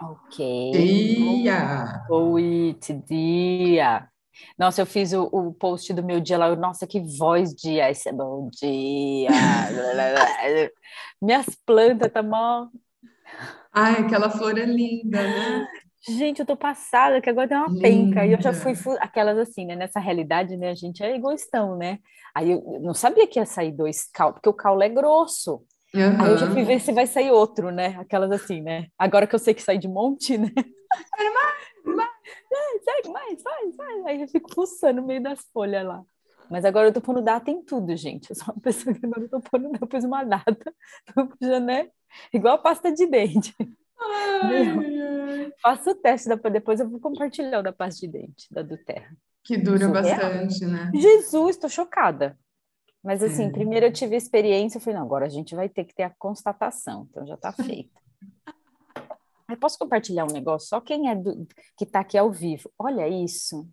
Ok. Dia! Oi, dia. Nossa, eu fiz o, o post do meu dia lá. eu, Nossa, que voz de esse é bom dia. Minhas plantas tá mó. Ai, aquela flor é linda, né? Gente, eu tô passada que agora tem uma penca. E eu já fui fu- aquelas assim, né? Nessa realidade, né? A gente é egoístão, né? Aí eu não sabia que ia sair dois caules, porque o caule é grosso. Aí eu já fui ver se vai sair outro, né? Aquelas assim, né? Agora que eu sei que sai de monte, né? Vai, sai mais, vai, vai. Aí eu fico fuçando no meio das folhas lá. Mas agora eu tô pondo data em tudo, gente. Eu sou uma pessoa que agora eu tô pondo, eu pus uma data, já, né? Igual a pasta de dente. Faço o teste, da- depois eu vou compartilhar o da pasta de dente, da do Terra. Que dura Surreal. bastante, né? Jesus, tô chocada. Mas assim, É. primeiro eu tive a experiência, eu falei, não, agora a gente vai ter que ter a constatação, então já tá feito. Eu posso compartilhar um negócio? Só quem é do, que tá aqui ao vivo. Olha isso.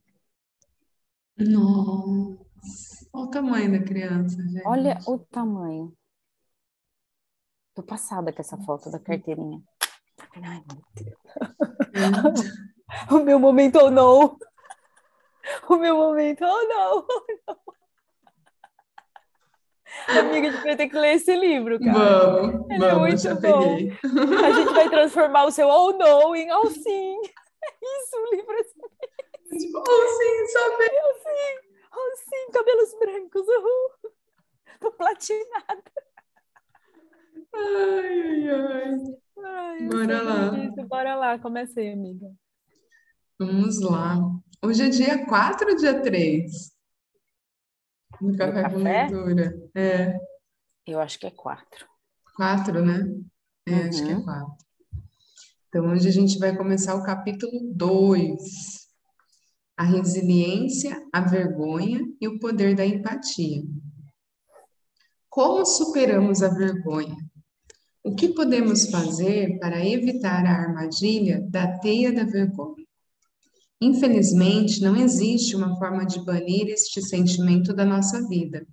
Nossa, olha o tamanho da criança, gente. Olha o tamanho. Tô passada com essa foto da carteirinha. Ai, meu Deus. O meu momento ou não. O meu momento ou não. Amiga, a gente vai ter que ler esse livro, cara. Vamos, Ele é vamos, muito já bom. peguei. A gente vai transformar o seu ou não em ou sim. Isso, o livro é assim, Tipo, oh, sim, sabe? ou sim, ou sim, cabelos brancos, uhul. Tô platinada. Ai, ai, ai. Ai, eu Bora lá. disso. Bora lá, começa aí, amiga. Vamos lá. Hoje é dia 4 ou dia 3? No café com café? leitura. É, Eu acho que é quatro. 4, né? É, acho que é Uhum. 4. Então, hoje a gente vai começar o capítulo 2. A resiliência, a vergonha e o poder da empatia. Como superamos a vergonha? O que podemos fazer para evitar a armadilha da teia da vergonha? Infelizmente, não existe uma forma de banir este sentimento da nossa vida.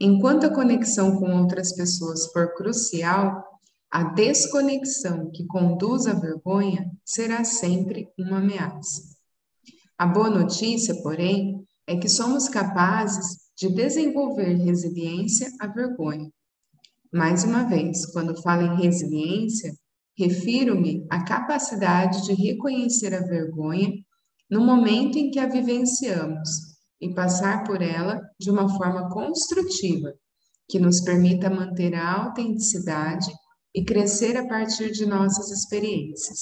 Enquanto a conexão com outras pessoas for crucial, a desconexão que conduz à vergonha será sempre uma ameaça. A boa notícia, porém, é que somos capazes de desenvolver resiliência à vergonha. Mais uma vez, quando falo em resiliência, refiro-me à capacidade de reconhecer a vergonha no momento em que a vivenciamos e passar por ela de uma forma construtiva, que nos permita manter a autenticidade e crescer a partir de nossas experiências.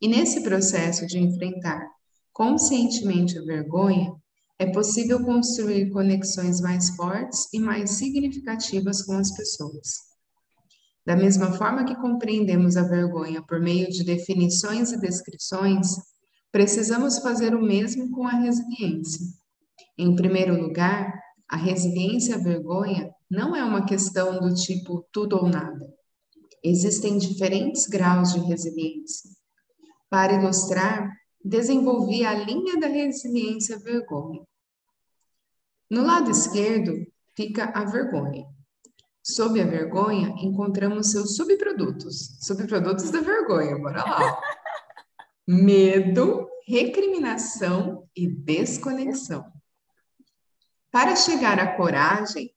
E nesse processo de enfrentar conscientemente a vergonha, é possível construir conexões mais fortes e mais significativas com as pessoas. Da mesma forma que compreendemos a vergonha por meio de definições e descrições, precisamos fazer o mesmo com a resiliência. Em primeiro lugar, a resiliência à vergonha não é uma questão do tipo tudo ou nada. Existem diferentes graus de resiliência. Para ilustrar, desenvolvi a linha da resiliência à vergonha. No lado esquerdo fica a vergonha. Sob a vergonha, encontramos seus subprodutos. Subprodutos da vergonha, bora lá. Medo, recriminação e desconexão. Para chegar à coragem,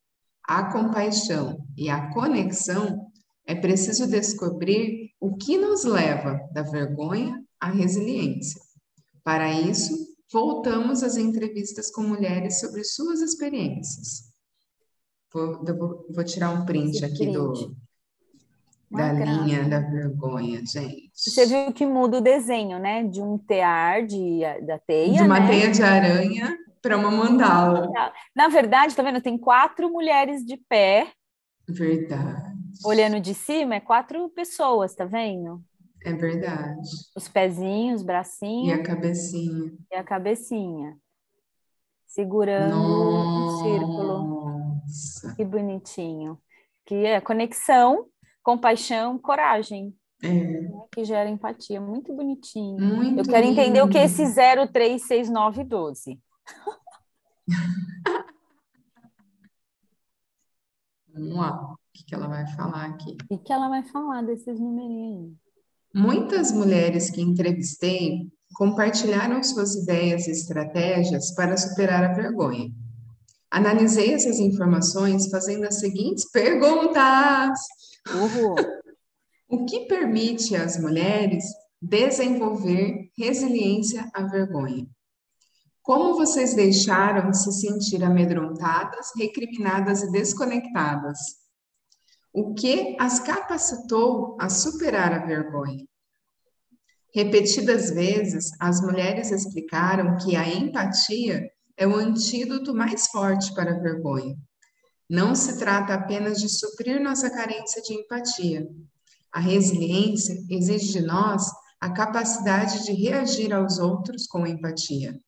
à compaixão e à conexão, é preciso descobrir o que nos leva da vergonha à resiliência. Para isso, voltamos às entrevistas com mulheres sobre suas experiências. Vou, vou- vou tirar um print Esse aqui do, print. Da graça. linha da vergonha, gente. Você viu que muda o desenho, né? De um tear de, da teia, De uma né? teia de aranha para uma mandala. Na verdade, tá vendo? Tem quatro mulheres de pé, Verdade. olhando de cima, é quatro pessoas, tá vendo? É verdade. Os pezinhos, os E bracinhos a cabecinha. e a cabecinha. Segurando um círculo. Nossa. Que bonitinho. Que é conexão, compaixão, coragem, É, né? que gera empatia. Muito bonitinho. muito Eu quero entender o que é lindo. esse 0, 3, 6, 9 e 12. Vamos lá. que, que ela vai falar aqui. O que ela vai falar desses numerinhos? Muitas mulheres que entrevistei compartilharam suas ideias e estratégias para superar a vergonha. Analisei essas informações fazendo as seguintes perguntas. Uhul. O que permite às mulheres desenvolver resiliência à vergonha? Como vocês deixaram de se sentir amedrontadas, recriminadas e desconectadas? O que as capacitou a superar a vergonha? Repetidas vezes, as mulheres explicaram que a empatia é o antídoto mais forte para a vergonha. Não se trata apenas de suprir nossa carência de empatia. A resiliência exige de nós a capacidade de reagir aos outros com empatia.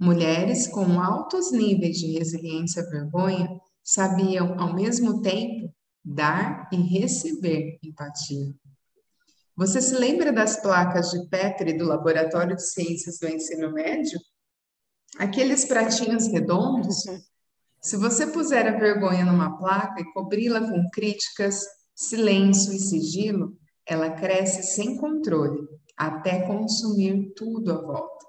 Mulheres com altos níveis de resiliência à vergonha sabiam, ao mesmo tempo, dar e receber empatia. Você se lembra das placas de Petri do Laboratório de Ciências do Ensino Médio? Aqueles pratinhos redondos? Se você puser a vergonha numa placa e cobri-la com críticas, silêncio e sigilo, ela cresce sem controle, até consumir tudo à volta.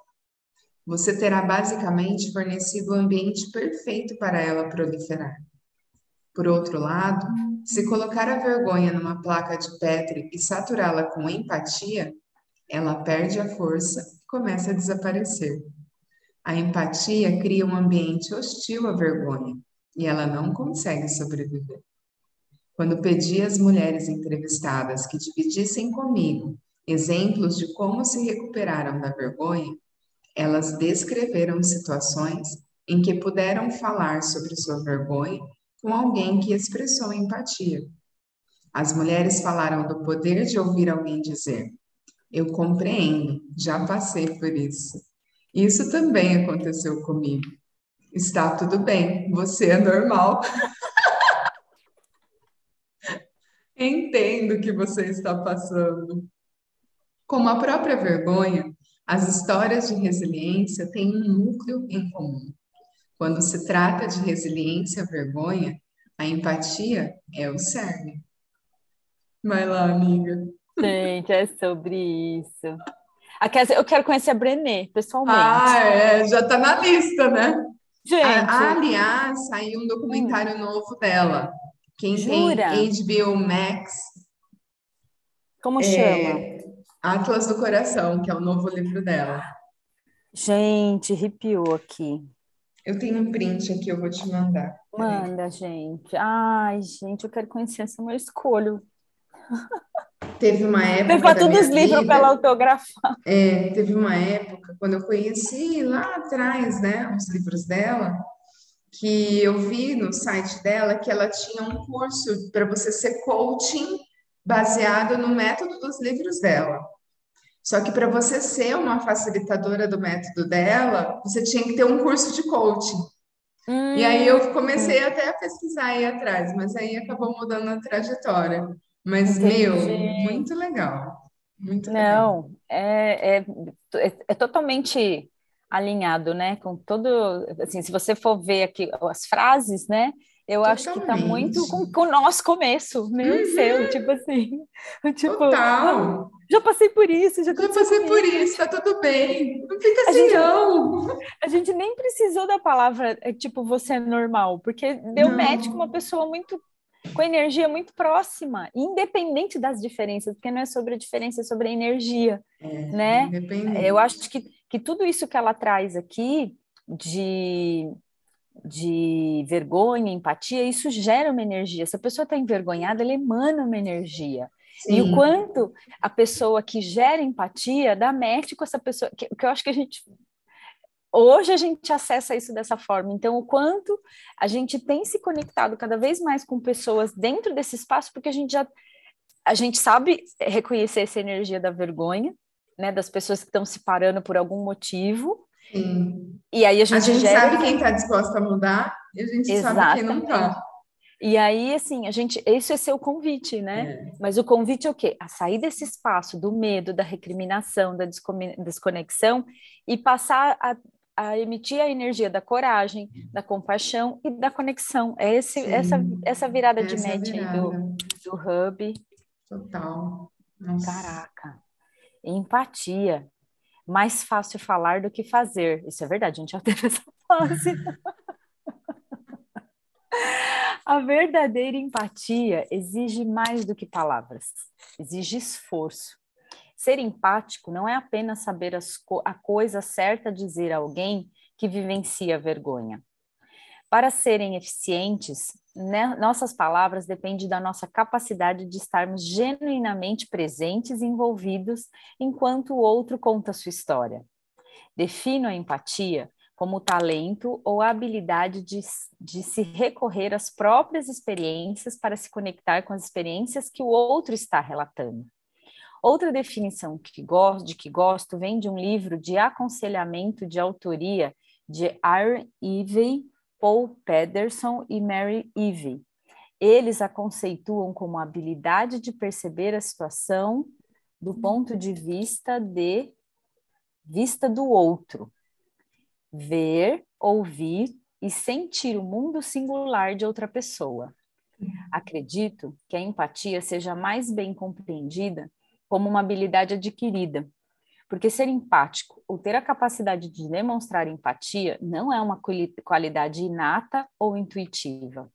Você terá basicamente fornecido o ambiente perfeito para ela proliferar. Por outro lado, se colocar a vergonha numa placa de Petri e saturá-la com empatia, ela perde a força e começa a desaparecer. A empatia cria um ambiente hostil à vergonha e ela não consegue sobreviver. Quando pedi às mulheres entrevistadas que dividissem comigo exemplos de como se recuperaram da vergonha, elas descreveram situações em que puderam falar sobre sua vergonha com alguém que expressou empatia. As mulheres falaram do poder de ouvir alguém dizer: Eu compreendo, já passei por isso. Isso também aconteceu comigo. Está tudo bem, você é normal. Entendo o que você está passando. Como a própria vergonha, as histórias de resiliência têm um núcleo em comum. Quando se trata de resiliência à vergonha, a empatia é o cerne. Vai lá, amiga. Gente, é sobre isso. Eu quero conhecer a Brené, pessoalmente. Ah, é, já está na lista, né? Gente. A, aliás, saiu um documentário hum. novo dela. Quem Jura? tem HBO Max. Como é, chama? Atlas do Coração, que é o novo livro dela. Gente, arrepiou aqui. Eu tenho um print aqui, eu vou te mandar. Manda, gente. Ai, gente, eu quero conhecer essa minha escolha. Teve uma época. Leva todos os livros para ela autografar. É, teve uma época, quando eu conheci lá atrás, né, os livros dela, que eu vi no site dela que ela tinha um curso para você ser coaching baseado no método dos livros dela. Só que para você ser uma facilitadora do método dela, você tinha que ter um curso de coaching. Hum, e aí eu comecei hum. até a pesquisar aí atrás, mas aí acabou mudando a trajetória. Mas, meu, muito legal. Muito Não, legal. É, é, é, é totalmente alinhado, né? Com todo. Assim, se você for ver aqui as frases, né? Eu Totalmente. acho que tá muito com, com o nosso começo, meu uhum. seu, tipo assim. Tipo, Total. já passei por isso, já, já passei por isso. tá tudo bem. Não fica assim, gente, não. A gente nem precisou da palavra, tipo, você é normal, porque deu não. com uma pessoa muito com energia muito próxima, independente das diferenças, porque não é sobre a diferença, é sobre a energia, é, né? Eu acho que, que tudo isso que ela traz aqui de de vergonha, empatia, isso gera uma energia. Se a pessoa está envergonhada, ela emana uma energia. Sim. E o quanto a pessoa que gera empatia dá match com essa pessoa, que, que eu acho que a gente. Hoje a gente acessa isso dessa forma. Então, o quanto a gente tem se conectado cada vez mais com pessoas dentro desse espaço, porque a gente já. A gente sabe reconhecer essa energia da vergonha, né, das pessoas que estão se parando por algum motivo, Sim. E aí a gente, a gente gera... sabe quem está disposto a mudar e a gente Exatamente. sabe quem não está. E aí, assim, a gente, esse é seu convite, né? É. Mas o convite é o quê? A sair desse espaço do medo, da recriminação, da desconexão e passar a a emitir a energia da coragem, da compaixão e da conexão. É esse, essa, essa virada essa de match virada. aí do, do hub. Total. Nossa. Caraca. Empatia. Mais fácil falar do que fazer. Isso é verdade, a gente já teve essa fase. a verdadeira empatia exige mais do que palavras, exige esforço. Ser empático não é apenas saber co a coisa certa dizer a alguém que vivencia vergonha. Para serem eficientes, né, nossas palavras dependem da nossa capacidade de estarmos genuinamente presentes e envolvidos enquanto o outro conta sua história. Defino a empatia como o talento ou a habilidade de, de se recorrer às próprias experiências para se conectar com as experiências que o outro está relatando. Outra definição que gosto, de que gosto vem de um livro de aconselhamento de autoria de Aaron Ivey, Paul Pederson e Mary Ivey. Eles a conceituam como a habilidade de perceber a situação do ponto de vista de vista do outro. Ver, ouvir e sentir o mundo singular de outra pessoa. Acredito que a empatia seja mais bem compreendida como uma habilidade adquirida. Porque ser empático ou ter a capacidade de demonstrar empatia não é uma qualidade inata ou intuitiva.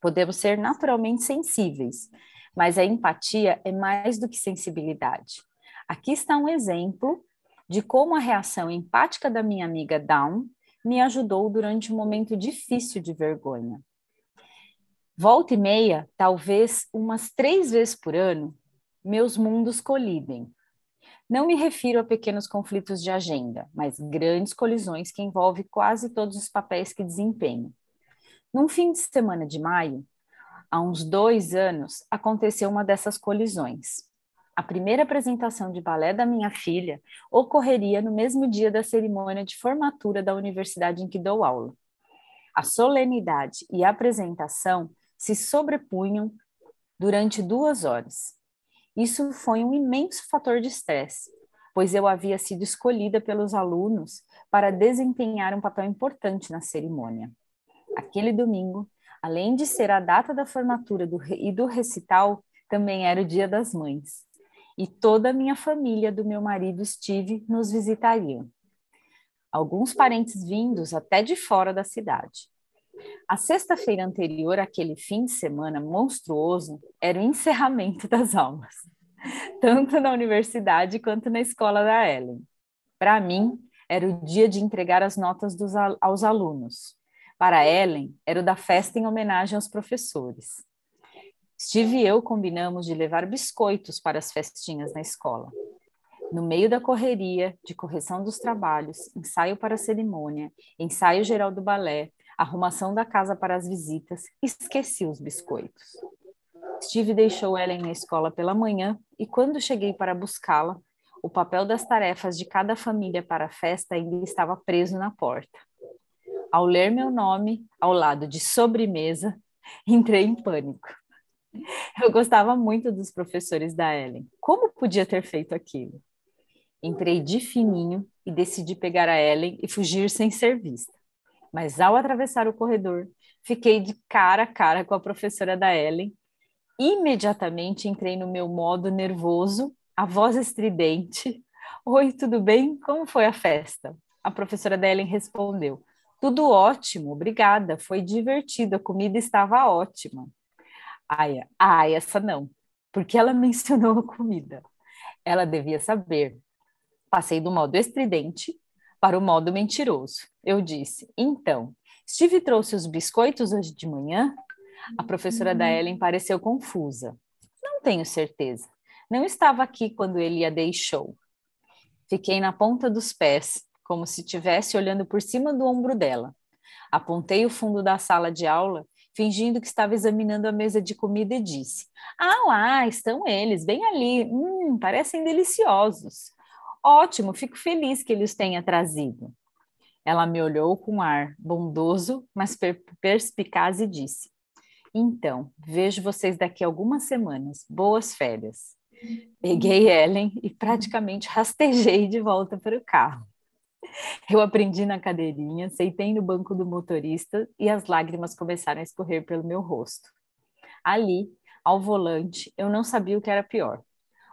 Podemos ser naturalmente sensíveis, mas a empatia é mais do que sensibilidade. Aqui está um exemplo de como a reação empática da minha amiga Dawn me ajudou durante um momento difícil de vergonha. Volta e meia, talvez umas três vezes por ano, meus mundos colidem. Não me refiro a pequenos conflitos de agenda, mas grandes colisões que envolvem quase todos os papéis que desempenho. Num fim de semana de maio, há uns dois anos, aconteceu uma dessas colisões. A primeira apresentação de balé da minha filha ocorreria no mesmo dia da cerimônia de formatura da universidade em que dou aula. A solenidade e a apresentação se sobrepunham durante duas horas. Isso foi um imenso fator de estresse, pois eu havia sido escolhida pelos alunos para desempenhar um papel importante na cerimônia. Aquele domingo, além de ser a data da formatura do, e do recital, também era o Dia das Mães. E toda a minha família do meu marido Steve nos visitariam. Alguns parentes vindos até de fora da cidade. A sexta-feira anterior àquele fim de semana monstruoso era o encerramento das aulas, tanto na universidade quanto na escola da Ellen. Para mim, era o dia de entregar as notas dos, aos alunos. Para Ellen, era o da festa em homenagem aos professores. Steve e eu combinamos de levar biscoitos para as festinhas na escola. No meio da correria, de correção dos trabalhos, ensaio para a cerimônia, ensaio geral do balé, arrumação da casa para as visitas, esqueci os biscoitos. Steve deixou Ellen na escola pela manhã e, quando cheguei para buscá-la, o papel das tarefas de cada família para a festa ainda estava preso na porta. Ao ler meu nome ao lado de sobremesa, entrei em pânico. Eu gostava muito dos professores da Ellen. Como podia ter feito aquilo? Entrei de fininho e decidi pegar a Ellen e fugir sem ser vista mas ao atravessar o corredor, fiquei de cara a cara com a professora da Ellen. Imediatamente entrei no meu modo nervoso, a voz estridente. Oi, tudo bem? Como foi a festa? A professora da Ellen respondeu: Tudo ótimo, obrigada. Foi divertido, a comida estava ótima. Ai, ai, essa não, porque ela mencionou a comida. Ela devia saber. Passei do modo estridente para o modo mentiroso. Eu disse: Então, Steve trouxe os biscoitos hoje de manhã? A professora da uhum. Ellen pareceu confusa. Não tenho certeza. Não estava aqui quando ele a deixou. Fiquei na ponta dos pés, como se estivesse olhando por cima do ombro dela. Apontei o fundo da sala de aula, fingindo que estava examinando a mesa de comida e disse: Ah, lá estão eles, bem ali. Hum, parecem deliciosos. Ótimo, fico feliz que ele os tenha trazido. Ela me olhou com ar bondoso, mas perspicaz e disse: Então, vejo vocês daqui a algumas semanas. Boas férias. Peguei Ellen e praticamente rastejei de volta para o carro. Eu aprendi na cadeirinha, sentei no banco do motorista e as lágrimas começaram a escorrer pelo meu rosto. Ali, ao volante, eu não sabia o que era pior: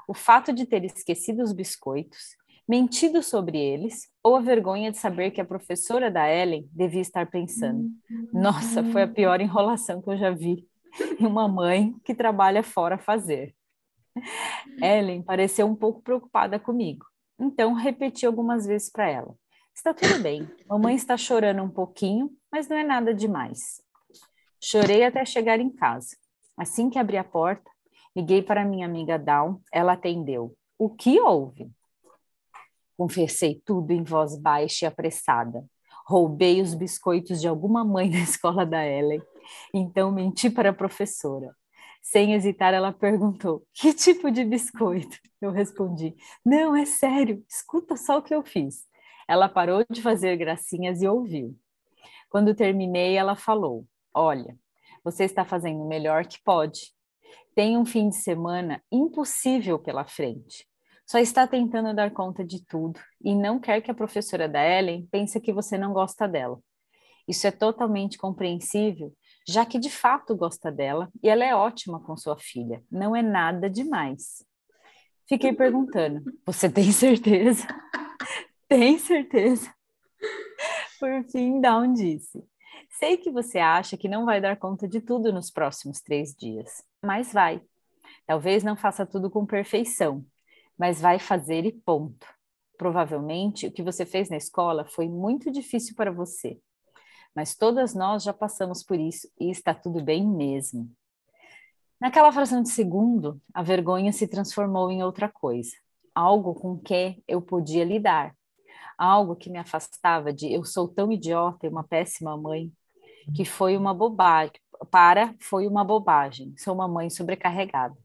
o fato de ter esquecido os biscoitos, mentido sobre eles, ou a vergonha de saber que a professora da Ellen devia estar pensando: nossa, foi a pior enrolação que eu já vi em uma mãe que trabalha fora fazer. Ellen pareceu um pouco preocupada comigo, então repeti algumas vezes para ela: Está tudo bem, mamãe está chorando um pouquinho, mas não é nada demais. Chorei até chegar em casa. Assim que abri a porta, liguei para minha amiga Dawn, ela atendeu. O que houve? Confessei tudo em voz baixa e apressada. Roubei os biscoitos de alguma mãe da escola da Ellen, então menti para a professora. Sem hesitar, ela perguntou: Que tipo de biscoito? Eu respondi: Não, é sério, escuta só o que eu fiz. Ela parou de fazer gracinhas e ouviu. Quando terminei, ela falou: Olha, você está fazendo o melhor que pode. Tem um fim de semana impossível pela frente. Só está tentando dar conta de tudo e não quer que a professora da Ellen pense que você não gosta dela. Isso é totalmente compreensível, já que de fato gosta dela e ela é ótima com sua filha. Não é nada demais. Fiquei perguntando: Você tem certeza? tem certeza? Por fim, Dawn disse: Sei que você acha que não vai dar conta de tudo nos próximos três dias, mas vai. Talvez não faça tudo com perfeição, mas vai fazer e ponto. Provavelmente o que você fez na escola foi muito difícil para você, mas todas nós já passamos por isso e está tudo bem mesmo. Naquela fração de segundo, a vergonha se transformou em outra coisa, algo com que eu podia lidar, algo que me afastava de eu sou tão idiota e uma péssima mãe, que foi uma bobagem, para foi uma bobagem, sou uma mãe sobrecarregada.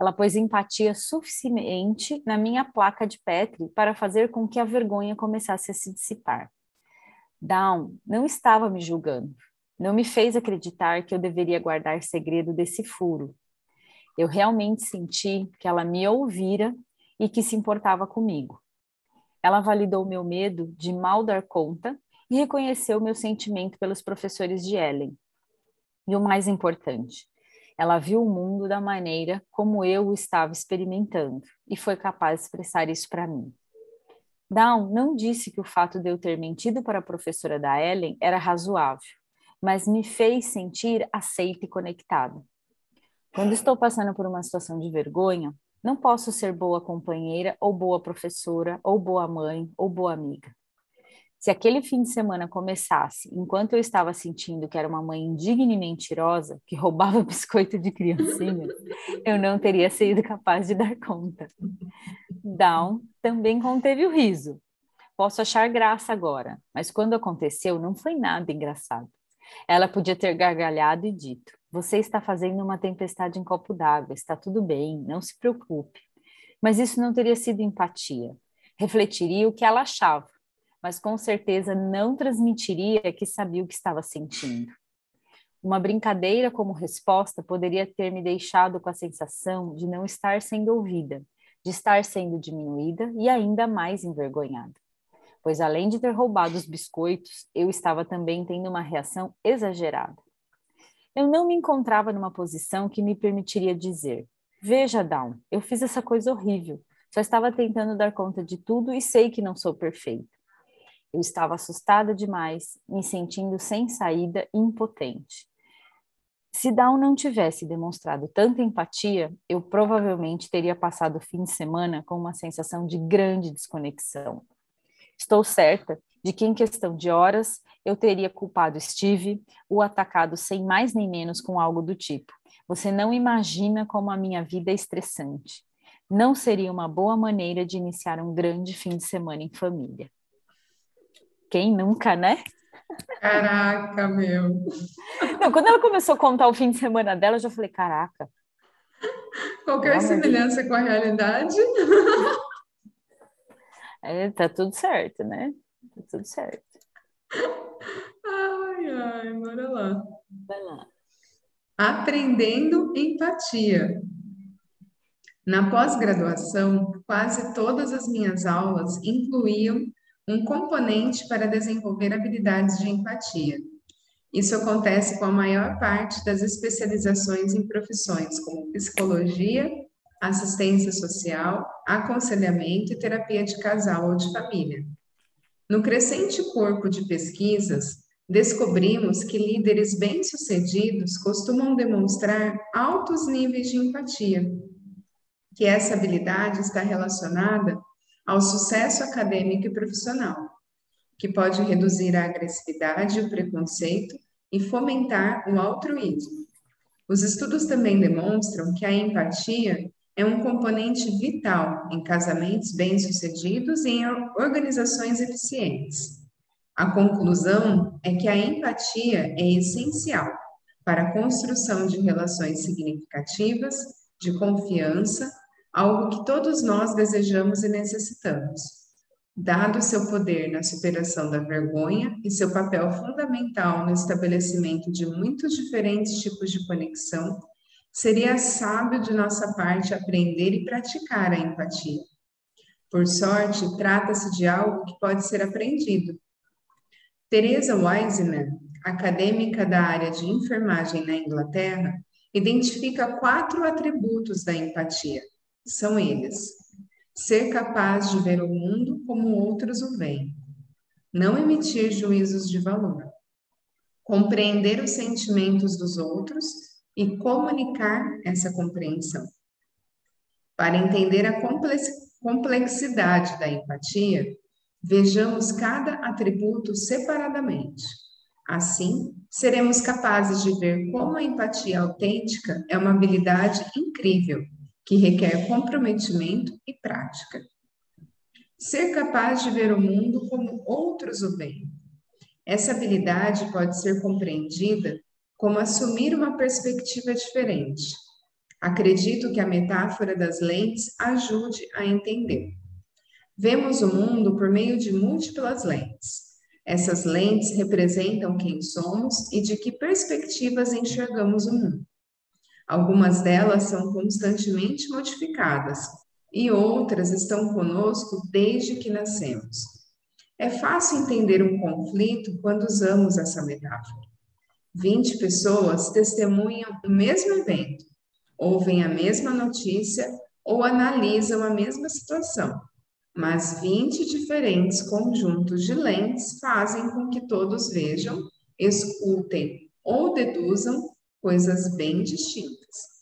Ela pôs empatia suficiente na minha placa de Petri para fazer com que a vergonha começasse a se dissipar. Down não estava me julgando, não me fez acreditar que eu deveria guardar segredo desse furo. Eu realmente senti que ela me ouvira e que se importava comigo. Ela validou meu medo de mal dar conta e reconheceu meu sentimento pelos professores de Ellen. E o mais importante, ela viu o mundo da maneira como eu o estava experimentando e foi capaz de expressar isso para mim. Down não disse que o fato de eu ter mentido para a professora da Ellen era razoável, mas me fez sentir aceita e conectada. Quando estou passando por uma situação de vergonha, não posso ser boa companheira, ou boa professora, ou boa mãe, ou boa amiga. Se aquele fim de semana começasse enquanto eu estava sentindo que era uma mãe indigna e mentirosa, que roubava biscoito de criancinha, eu não teria sido capaz de dar conta. Down também conteve o riso. Posso achar graça agora, mas quando aconteceu não foi nada engraçado. Ela podia ter gargalhado e dito: Você está fazendo uma tempestade em copo d'água, está tudo bem, não se preocupe. Mas isso não teria sido empatia. Refletiria o que ela achava mas com certeza não transmitiria que sabia o que estava sentindo. Uma brincadeira como resposta poderia ter me deixado com a sensação de não estar sendo ouvida, de estar sendo diminuída e ainda mais envergonhada. Pois além de ter roubado os biscoitos, eu estava também tendo uma reação exagerada. Eu não me encontrava numa posição que me permitiria dizer: Veja, Down, eu fiz essa coisa horrível. Só estava tentando dar conta de tudo e sei que não sou perfeita. Eu estava assustada demais, me sentindo sem saída e impotente. Se Down não tivesse demonstrado tanta empatia, eu provavelmente teria passado o fim de semana com uma sensação de grande desconexão. Estou certa de que, em questão de horas, eu teria culpado Steve, o atacado sem mais nem menos com algo do tipo: Você não imagina como a minha vida é estressante. Não seria uma boa maneira de iniciar um grande fim de semana em família. Quem nunca, né? Caraca, meu. Não, quando ela começou a contar o fim de semana dela, eu já falei, caraca. Qualquer semelhança com a realidade. É, tá tudo certo, né? Tá tudo certo. Ai, ai, bora lá. Vai lá. Aprendendo empatia. Na pós-graduação, quase todas as minhas aulas incluíam um componente para desenvolver habilidades de empatia. Isso acontece com a maior parte das especializações em profissões como psicologia, assistência social, aconselhamento e terapia de casal ou de família. No crescente corpo de pesquisas, descobrimos que líderes bem-sucedidos costumam demonstrar altos níveis de empatia, que essa habilidade está relacionada ao sucesso acadêmico e profissional, que pode reduzir a agressividade e o preconceito e fomentar o altruísmo. Os estudos também demonstram que a empatia é um componente vital em casamentos bem-sucedidos e em organizações eficientes. A conclusão é que a empatia é essencial para a construção de relações significativas, de confiança, algo que todos nós desejamos e necessitamos. Dado seu poder na superação da vergonha e seu papel fundamental no estabelecimento de muitos diferentes tipos de conexão, seria sábio de nossa parte aprender e praticar a empatia. Por sorte, trata-se de algo que pode ser aprendido. Teresa Wiseman, acadêmica da área de enfermagem na Inglaterra, identifica quatro atributos da empatia são eles: ser capaz de ver o mundo como outros o veem, não emitir juízos de valor, compreender os sentimentos dos outros e comunicar essa compreensão. Para entender a complexidade da empatia, vejamos cada atributo separadamente. Assim, seremos capazes de ver como a empatia autêntica é uma habilidade incrível que requer comprometimento e prática. Ser capaz de ver o mundo como outros o veem. Essa habilidade pode ser compreendida como assumir uma perspectiva diferente. Acredito que a metáfora das lentes ajude a entender. Vemos o mundo por meio de múltiplas lentes. Essas lentes representam quem somos e de que perspectivas enxergamos o mundo. Algumas delas são constantemente modificadas e outras estão conosco desde que nascemos. É fácil entender um conflito quando usamos essa metáfora. 20 pessoas testemunham o mesmo evento, ouvem a mesma notícia ou analisam a mesma situação, mas 20 diferentes conjuntos de lentes fazem com que todos vejam, escutem ou deduzam coisas bem distintas.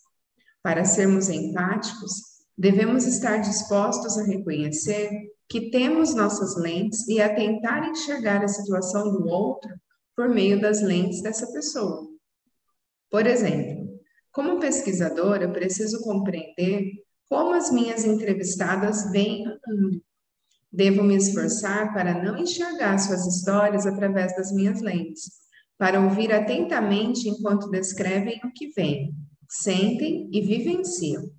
Para sermos empáticos, devemos estar dispostos a reconhecer que temos nossas lentes e a tentar enxergar a situação do outro por meio das lentes dessa pessoa. Por exemplo, como pesquisadora, preciso compreender como as minhas entrevistadas veem o mundo. Devo me esforçar para não enxergar suas histórias através das minhas lentes, para ouvir atentamente enquanto descrevem o que veem, sentem e vivenciam.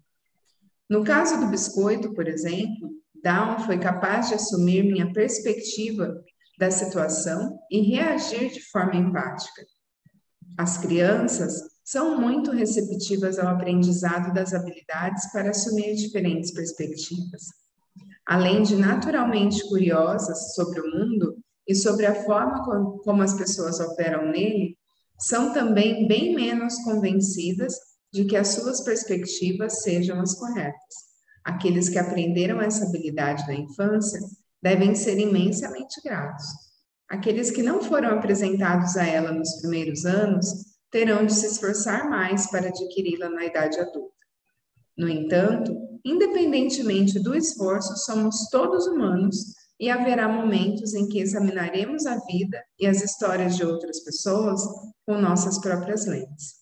No caso do biscoito, por exemplo, Down foi capaz de assumir minha perspectiva da situação e reagir de forma empática. As crianças são muito receptivas ao aprendizado das habilidades para assumir diferentes perspectivas. Além de naturalmente curiosas sobre o mundo, e sobre a forma como as pessoas operam nele, são também bem menos convencidas de que as suas perspectivas sejam as corretas. Aqueles que aprenderam essa habilidade na infância devem ser imensamente gratos. Aqueles que não foram apresentados a ela nos primeiros anos terão de se esforçar mais para adquiri-la na idade adulta. No entanto, independentemente do esforço, somos todos humanos e haverá momentos em que examinaremos a vida e as histórias de outras pessoas com nossas próprias lentes.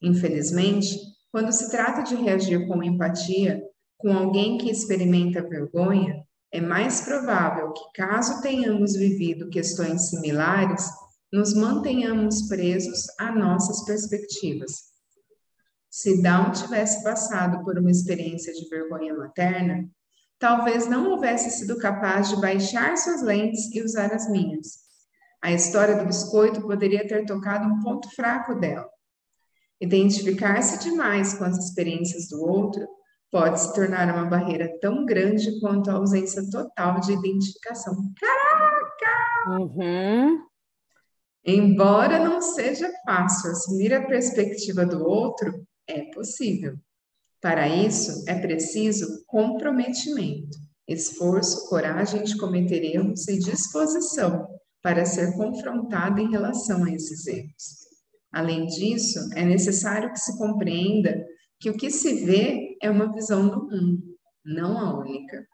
Infelizmente, quando se trata de reagir com empatia com alguém que experimenta vergonha, é mais provável que, caso tenhamos vivido questões similares, nos mantenhamos presos a nossas perspectivas. Se Down tivesse passado por uma experiência de vergonha materna, talvez não houvesse sido capaz de baixar suas lentes e usar as minhas. A história do biscoito poderia ter tocado um ponto fraco dela. Identificar-se demais com as experiências do outro pode se tornar uma barreira tão grande quanto a ausência total de identificação. Caraca! Uhum. Embora não seja fácil assumir a perspectiva do outro, é possível. Para isso, é preciso comprometimento, esforço, coragem de cometer erros e disposição para ser confrontado em relação a esses erros. Além disso, é necessário que se compreenda que o que se vê é uma visão do mundo, não a única.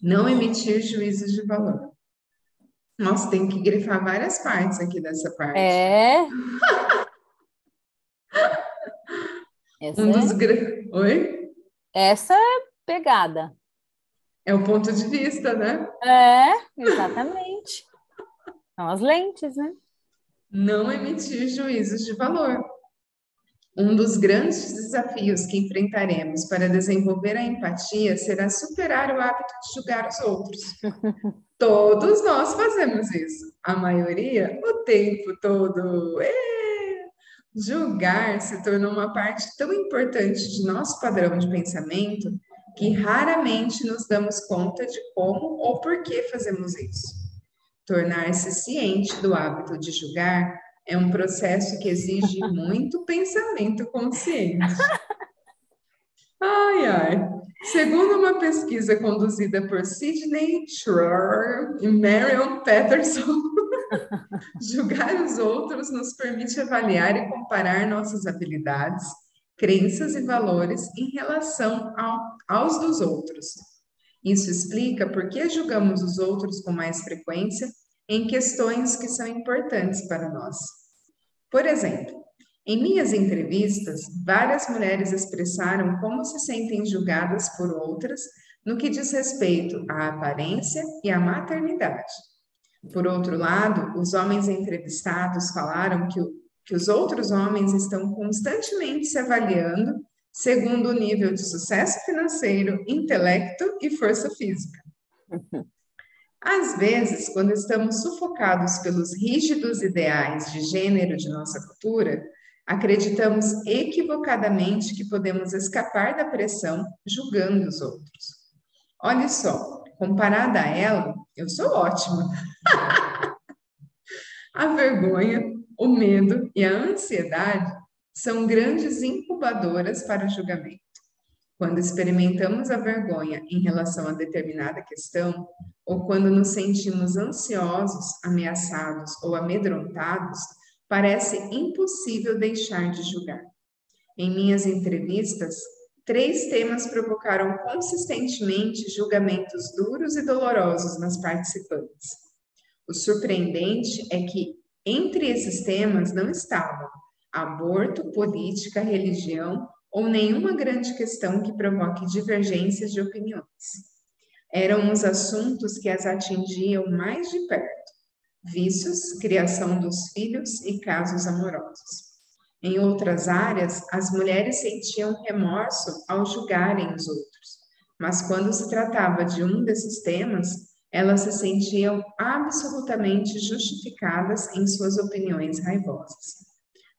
Não emitir juízos de valor. Nossa, tem que grifar várias partes aqui dessa parte. É. Essa um dos é... Oi? Essa é pegada. É o ponto de vista, né? É, exatamente. São as lentes, né? Não emitir juízos de valor. Um dos grandes desafios que enfrentaremos para desenvolver a empatia será superar o hábito de julgar os outros. Todos nós fazemos isso. A maioria, o tempo todo. É Julgar se tornou uma parte tão importante de nosso padrão de pensamento que raramente nos damos conta de como ou por que fazemos isso. Tornar-se ciente do hábito de julgar é um processo que exige muito pensamento consciente. Ai, ai. Segundo uma pesquisa conduzida por Sidney Schroer e Marion Patterson, julgar os outros nos permite avaliar e comparar nossas habilidades, crenças e valores em relação ao, aos dos outros. Isso explica por que julgamos os outros com mais frequência em questões que são importantes para nós. Por exemplo, em minhas entrevistas, várias mulheres expressaram como se sentem julgadas por outras no que diz respeito à aparência e à maternidade. Por outro lado, os homens entrevistados falaram que, que os outros homens estão constantemente se avaliando segundo o nível de sucesso financeiro, intelecto e força física. Às vezes, quando estamos sufocados pelos rígidos ideais de gênero de nossa cultura, Acreditamos equivocadamente que podemos escapar da pressão julgando os outros. Olha só, comparada a ela, eu sou ótima. a vergonha, o medo e a ansiedade são grandes incubadoras para o julgamento. Quando experimentamos a vergonha em relação a determinada questão, ou quando nos sentimos ansiosos, ameaçados ou amedrontados, parece impossível deixar de julgar. Em minhas entrevistas, três temas provocaram consistentemente julgamentos duros e dolorosos nas participantes. O surpreendente é que entre esses temas não estavam aborto, política, religião ou nenhuma grande questão que provoque divergências de opiniões. Eram os assuntos que as atingiam mais de perto vícios, criação dos filhos e casos amorosos. Em outras áreas, as mulheres sentiam remorso ao julgarem os outros, mas quando se tratava de um desses temas, elas se sentiam absolutamente justificadas em suas opiniões raivosas.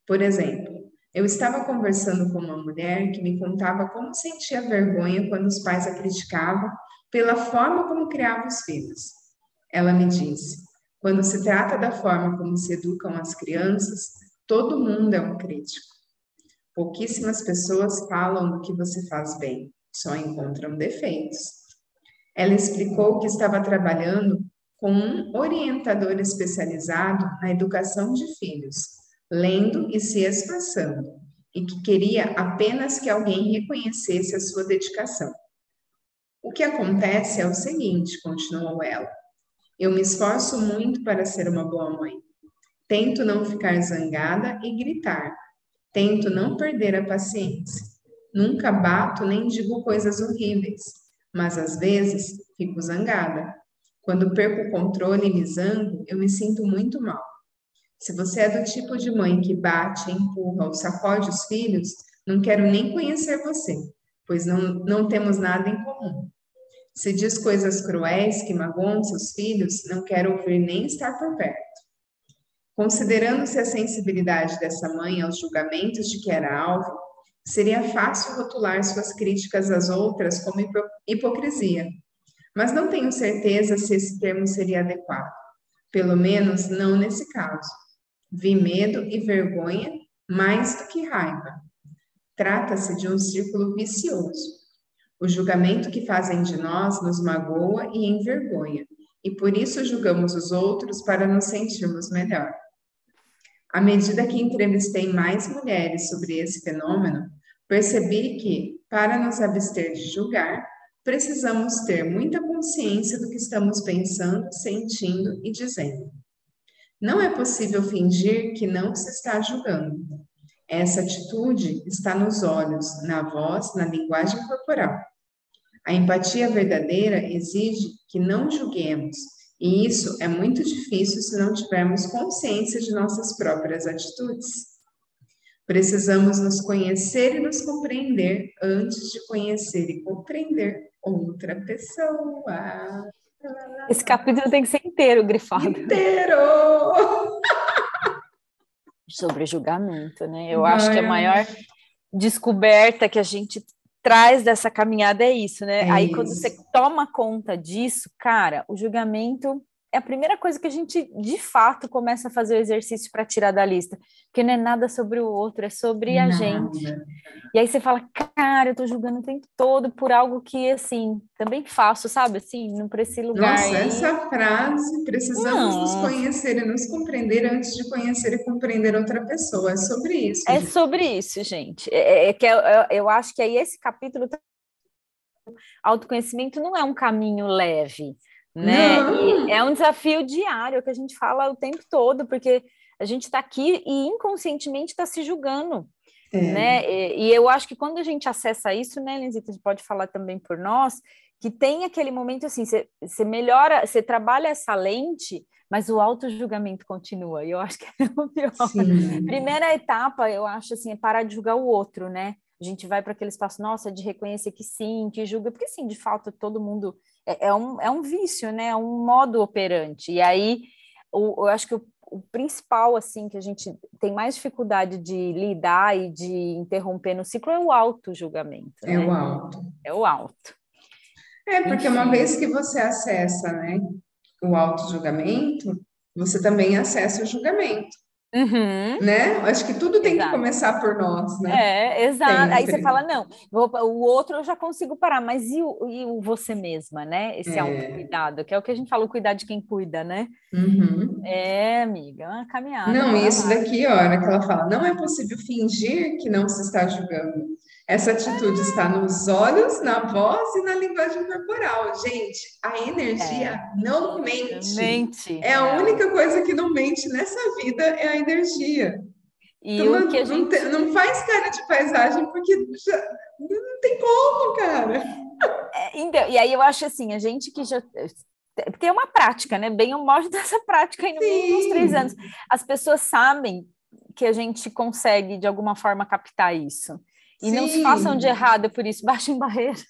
Por exemplo, eu estava conversando com uma mulher que me contava como sentia vergonha quando os pais a criticavam pela forma como criava os filhos. Ela me disse: quando se trata da forma como se educam as crianças, todo mundo é um crítico. Pouquíssimas pessoas falam do que você faz bem, só encontram defeitos. Ela explicou que estava trabalhando com um orientador especializado na educação de filhos, lendo e se esforçando, e que queria apenas que alguém reconhecesse a sua dedicação. O que acontece é o seguinte, continuou ela. Eu me esforço muito para ser uma boa mãe. Tento não ficar zangada e gritar. Tento não perder a paciência. Nunca bato nem digo coisas horríveis, mas às vezes fico zangada. Quando perco o controle e me zango, eu me sinto muito mal. Se você é do tipo de mãe que bate, empurra ou sacode os filhos, não quero nem conhecer você, pois não, não temos nada em comum. Se diz coisas cruéis que magoam seus filhos, não quero ouvir nem estar por perto. Considerando-se a sensibilidade dessa mãe aos julgamentos de que era alvo, Seria fácil rotular suas críticas às outras como hipocrisia, mas não tenho certeza se esse termo seria adequado. Pelo menos não nesse caso. Vi medo e vergonha mais do que raiva. Trata-se de um círculo vicioso. O julgamento que fazem de nós nos magoa e envergonha, e por isso julgamos os outros para nos sentirmos melhor. À medida que entrevistei mais mulheres sobre esse fenômeno, percebi que, para nos abster de julgar, precisamos ter muita consciência do que estamos pensando, sentindo e dizendo. Não é possível fingir que não se está julgando. Essa atitude está nos olhos, na voz, na linguagem corporal. A empatia verdadeira exige que não julguemos, e isso é muito difícil se não tivermos consciência de nossas próprias atitudes. Precisamos nos conhecer e nos compreender antes de conhecer e compreender outra pessoa. Esse capítulo tem que ser inteiro grifado. Inteiro! Sobre julgamento, né? Eu acho que a maior descoberta que a gente traz dessa caminhada é isso, né? É Aí isso. quando você toma conta disso, cara, o julgamento é a primeira coisa que a gente de fato começa a fazer o exercício para tirar da lista, porque não é nada sobre o outro, é sobre a gente. E aí você fala, cara, eu tô julgando o tempo todo por algo que assim, também faço, sabe? Assim, não para esse lugar. Nossa, aí... essa frase, precisamos não. nos conhecer e nos compreender antes de conhecer e compreender outra pessoa. É sobre isso. É gente. sobre isso, gente. É, é, é que eu, eu, acho que aí esse capítulo autoconhecimento não é um caminho leve né? é um desafio diário que a gente fala o tempo todo, porque a gente está aqui e inconscientemente está se julgando. É. Né? E, e, eu acho que quando a gente acessa isso, né, Lenzita, a gente pode falar também por nós, que tem aquele momento assim, você melhora, você trabalha essa lente, mas o auto-julgamento continua, e eu acho que é o pior. Sim. Primeira etapa, eu acho assim, é parar de julgar o outro, né? A gente vai para aquele espaço, nossa, de reconhecer que sim, que julga, porque sim, de fato, todo mundo é, é, um, é um vício, né? É um modo operante. E aí, o, eu acho que o, o principal, assim, que a gente tem mais dificuldade de lidar e de interromper no ciclo é o auto-julgamento. É né? o auto. É o auto. É, porque Enfim. uma vez que você acessa, né, o auto-julgamento, você também acessa o julgamento. Uhum. Né? Acho que tudo tem exato. que começar por nós, né? É, exato. Sempre. Aí você fala, não, vou, o outro eu já consigo parar, mas e o, e o você mesma, né? Esse é. autocuidado, que é o que a gente fala, o cuidar de quem cuida, né? Uhum. É, amiga, é uma caminhada. Não, isso daqui, ó, hora que ela fala, não é possível fingir que não se está julgando. Essa atitude está nos olhos, na voz e na linguagem corporal. Gente, a energia é. não mente. Mente. É, é a única coisa que não mente nessa vida é a energia. E então, o que a gente... não, tem, não faz cara de paisagem porque já, não tem como, cara. É, então, e aí eu acho assim, a gente que já porque é uma prática, né? Bem o modo dessa prática aí no mínimo uns três anos. As pessoas sabem que a gente consegue, de alguma forma, captar isso. E Sim. não se façam de errado por isso, baixem barreiras.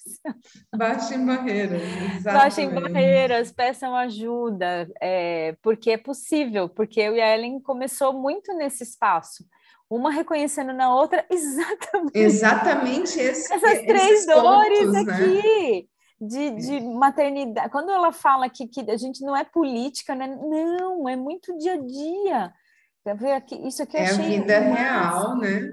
Baixem barreiras, exatamente. Baixem barreiras, peçam ajuda, é, porque é possível, porque eu e a Ellen começou muito nesse espaço. Uma reconhecendo na outra exatamente, exatamente esse, essas três dores pontos, né? aqui. Né? De, de maternidade. Quando ela fala que, que a gente não é política, né? não, é muito dia a dia. Isso aqui é a vida real, né?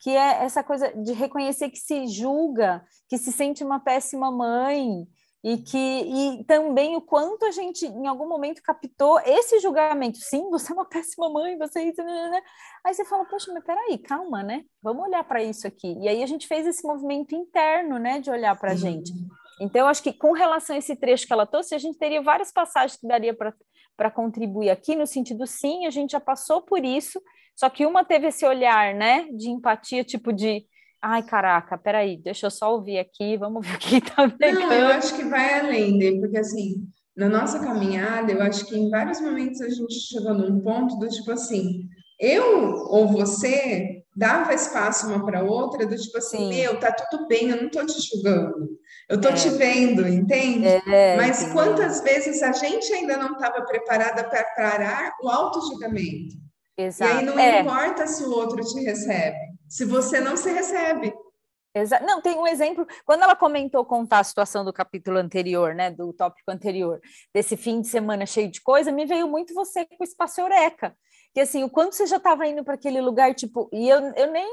Que é essa coisa de reconhecer que se julga, que se sente uma péssima mãe, e que e também o quanto a gente em algum momento captou esse julgamento. Sim, você é uma péssima mãe, você é isso, né, né, né? Aí você fala, poxa, mas peraí, calma, né? Vamos olhar para isso aqui. E aí a gente fez esse movimento interno, né, de olhar para a gente. Então, acho que com relação a esse trecho que ela trouxe, a gente teria várias passagens que daria para contribuir aqui, no sentido, sim, a gente já passou por isso, só que uma teve esse olhar, né, de empatia, tipo de, ai, caraca, peraí, deixa eu só ouvir aqui, vamos ver o que tá pegando. Não, eu acho que vai além, né, porque assim, na nossa caminhada, eu acho que em vários momentos a gente chegou num ponto do tipo assim, eu ou você dava espaço uma para outra, do tipo assim, Sim. meu, tá tudo bem, eu não tô te julgando, eu tô é. te vendo, entende? É, Mas quantas vezes a gente ainda não estava preparada para parar o auto-julgamento? Exato. E aí não é. importa se o outro te recebe. se você não se recebe. Exa não, tem um exemplo, quando ela comentou contar a situação do capítulo anterior, né, do tópico anterior, desse fim de semana cheio de coisa, me veio muito você com o espaço Eureka, que assim, o quanto você já estava indo para aquele lugar, tipo, e eu, eu nem,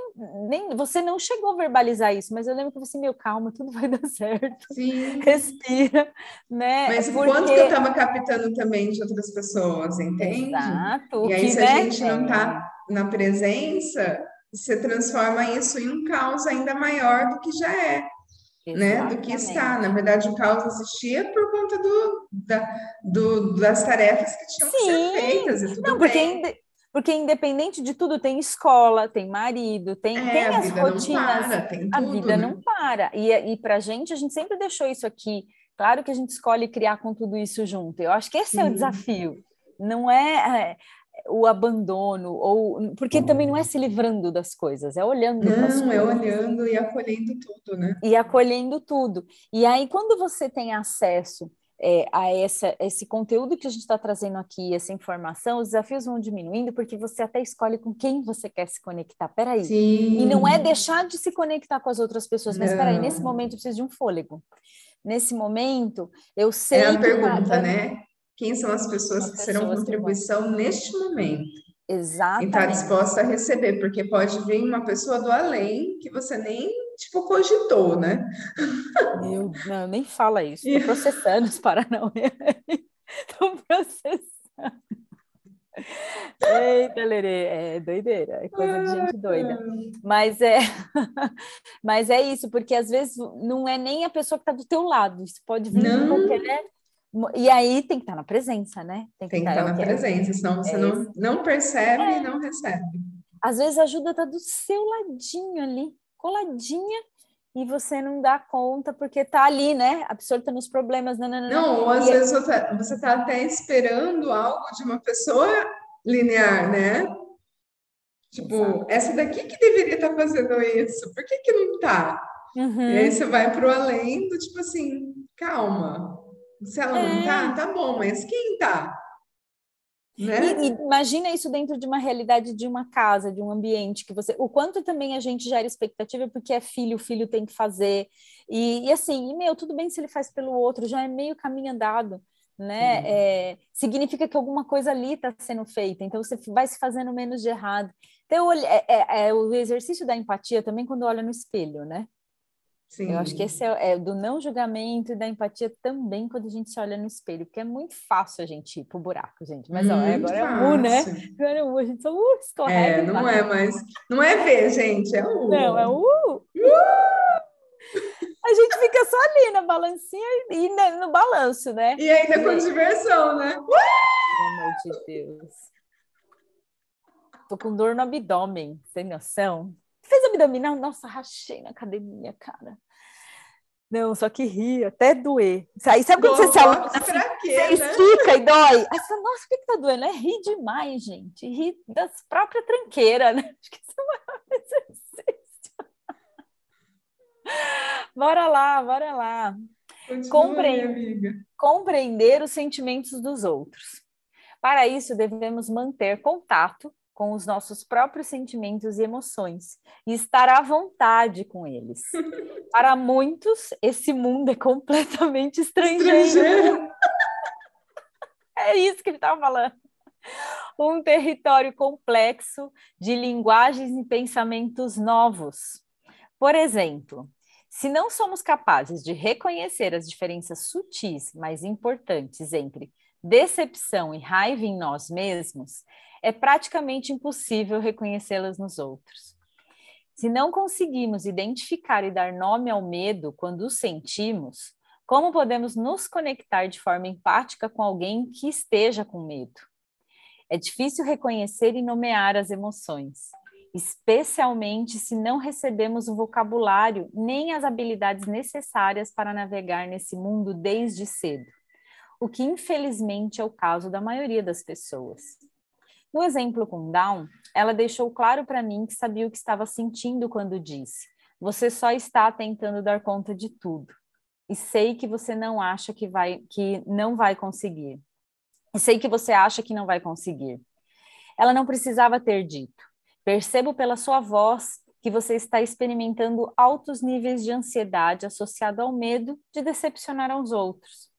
nem, você não chegou a verbalizar isso, mas eu lembro que você, meu, calma, tudo vai dar certo. Sim. Respira, né? Mas Porque... quanto que eu estava captando também de outras pessoas, entende? Exato. E aí, se né? a gente não está na presença, você transforma isso em um caos ainda maior do que já é. Né, do que está. Na verdade, o caos existia por conta do, da, do, das tarefas que tinham Sim. que ser feitas. E tudo não, porque, porque independente de tudo, tem escola, tem marido, tem, é, tem as rotinas. Para, tem a vida né? não para. E, e para a gente, a gente sempre deixou isso aqui. Claro que a gente escolhe criar com tudo isso junto. Eu acho que esse Sim. é o desafio. Não é, é o abandono, ou porque também não é se livrando das coisas, é olhando. Não, é olhando e acolhendo tudo, né? E acolhendo tudo. E aí, quando você tem acesso é, a essa, esse conteúdo que a gente está trazendo aqui, essa informação, os desafios vão diminuindo porque você até escolhe com quem você quer se conectar. Peraí. Sim. E não é deixar de se conectar com as outras pessoas, mas não. peraí, nesse momento eu preciso de um fôlego. Nesse momento, eu sei. É a pergunta, tá... né? Quem são as pessoas as que serão contribuição que neste momento? Exatamente. E está disposta a receber, porque pode vir uma pessoa do além que você nem tipo cogitou, né? Meu, não, nem fala isso. Estou processando os Paranauê. Estou processando. Eita, Lerê, é doideira, é coisa de gente doida. Mas é, mas é isso, porque às vezes não é nem a pessoa que está do teu lado, isso pode vir não. de qualquer e aí tem que estar tá na presença, né? Tem que, tem que estar, tá na presença, senão você é não, não percebe é. e não recebe. Às vezes a ajuda está do seu ladinho ali, coladinha, e você não dá conta porque está ali, né? Absorta nos problemas. Não, não, não ou às vezes você está até esperando algo de uma pessoa linear, né? Tipo, Exato. essa daqui que deveria estar tá fazendo isso, por que, que não está? Uhum. E aí você vai para o além do tipo assim, calma, se ela é. não tá, tá bom, mas quem tá? Né? E, e, imagina isso dentro de uma realidade de uma casa, de um ambiente que você. O quanto também a gente gera expectativa porque é filho, o filho tem que fazer. E, e assim, e, meu, tudo bem se ele faz pelo outro, já é meio caminho andado. Né? É, significa que alguma coisa ali está sendo feita, então você vai se fazendo menos de errado. Então, é, é, é, o exercício da empatia também quando olha no espelho, né? Sim. Eu acho que esse é, é, do não julgamento e da empatia também quando a gente se olha no espelho, porque é muito fácil a gente ir pro buraco, gente. Mas ó, agora fácil. é o U, né? Agora é o U, a gente só uh, escorrega. É, não é mais. Não é V, gente, é o U. Não, é o U. Uh! A gente fica só ali na balancinha e no balanço, né? E ainda com diversão, né? Uh! Pelo amor de Deus. Tô com dor no abdômen, sem noção. Fez abdominal? Nossa, rachei na academia, cara. Não, só que ri, até doer. Aí sabe quando você se alonga, assim, você né? estica e dói? Aí você nossa, por que, que tá doendo? É rir demais, gente. Rir das próprias tranqueiras, né? Acho que isso é o maior exercício. bora lá, bora lá. Compre... Compreender os sentimentos dos outros. Para isso, devemos manter contato com os nossos próprios sentimentos e emoções e estar à vontade com eles. Para muitos, esse mundo é completamente estrangeiro. estrangeiro. é isso que ele estava falando. Um território complexo de linguagens e pensamentos novos. Por exemplo, se não somos capazes de reconhecer as diferenças sutis, mas importantes entre decepção e raiva em nós mesmos, é praticamente impossível reconhecê-las nos outros. Se não conseguimos identificar e dar nome ao medo quando o sentimos, como podemos nos conectar de forma empática com alguém que esteja com medo? É difícil reconhecer e nomear as emoções, especialmente se não recebemos o vocabulário nem as habilidades necessárias para navegar nesse mundo desde cedo, o que infelizmente é o caso da maioria das pessoas. No exemplo com Down, ela deixou claro para mim que sabia o que estava sentindo quando disse: Você só está tentando dar conta de tudo. E sei que você não acha que vai que não vai conseguir. E sei que você acha que não vai conseguir. Ela não precisava ter dito. Percebo pela sua voz que você está experimentando altos níveis de ansiedade associado ao medo de decepcionar aos outros.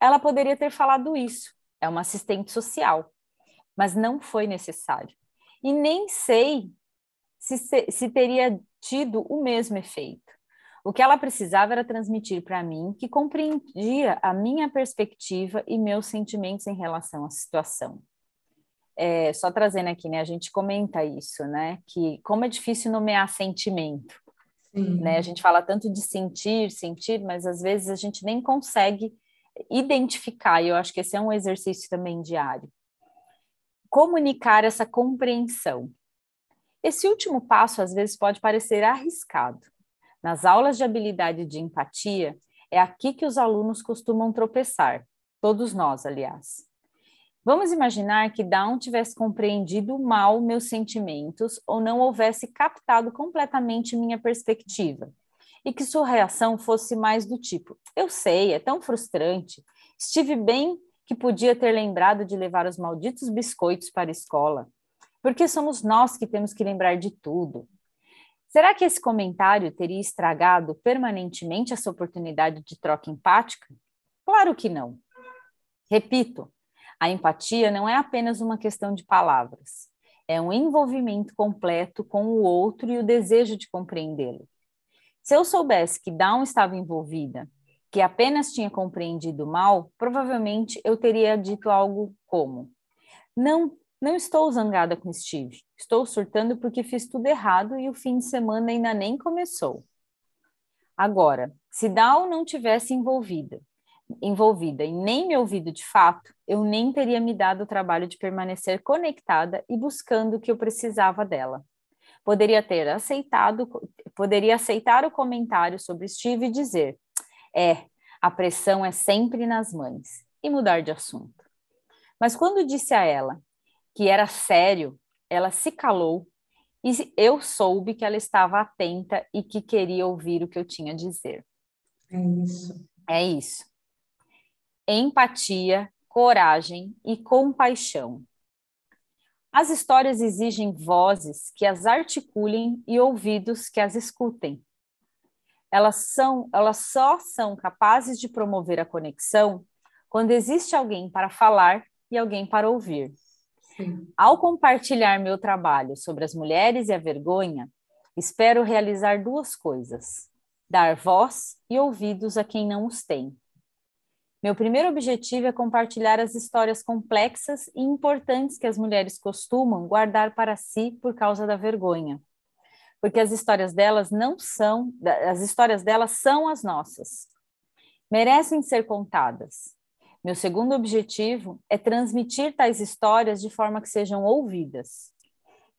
Ela poderia ter falado isso, é uma assistente social, mas não foi necessário. E nem sei se, se teria tido o mesmo efeito. O que ela precisava era transmitir para mim que compreendia a minha perspectiva e meus sentimentos em relação à situação. É, só trazendo aqui, né? A gente comenta isso, né? Que como é difícil nomear sentimento. Sim. Né? A gente fala tanto de sentir, sentir, mas às vezes a gente nem consegue identificar, e eu acho que esse é um exercício também diário. Comunicar essa compreensão. Esse último passo às vezes pode parecer arriscado. Nas aulas de habilidade de empatia, é aqui que os alunos costumam tropeçar, todos nós, aliás. Vamos imaginar que Down tivesse compreendido mal meus sentimentos ou não houvesse captado completamente minha perspectiva, e que sua reação fosse mais do tipo: Eu sei, é tão frustrante. Estive bem que podia ter lembrado de levar os malditos biscoitos para a escola. Porque somos nós que temos que lembrar de tudo. Será que esse comentário teria estragado permanentemente essa oportunidade de troca empática? Claro que não. Repito, a empatia não é apenas uma questão de palavras, é um envolvimento completo com o outro e o desejo de compreendê-lo. Se eu soubesse que Dawn estava envolvida, que apenas tinha compreendido mal, provavelmente eu teria dito algo como: Não não estou zangada com Steve. Estou surtando porque fiz tudo errado e o fim de semana ainda nem começou. Agora, se Dal não tivesse envolvida, envolvida e nem me ouvido de fato, eu nem teria me dado o trabalho de permanecer conectada e buscando o que eu precisava dela. Poderia ter aceitado, poderia aceitar o comentário sobre Steve e dizer: "É, a pressão é sempre nas mães" e mudar de assunto. Mas quando disse a ela: que era sério, ela se calou e eu soube que ela estava atenta e que queria ouvir o que eu tinha a dizer. É isso. É isso. Empatia, coragem e compaixão. As histórias exigem vozes que as articulem e ouvidos que as escutem. Elas são, elas só são capazes de promover a conexão quando existe alguém para falar e alguém para ouvir. Ao compartilhar meu trabalho sobre as mulheres e a vergonha, espero realizar duas coisas: dar voz e ouvidos a quem não os tem. Meu primeiro objetivo é compartilhar as histórias complexas e importantes que as mulheres costumam guardar para si por causa da vergonha. Porque as histórias delas não são, as histórias delas são as nossas. Merecem ser contadas. Meu segundo objetivo é transmitir tais histórias de forma que sejam ouvidas.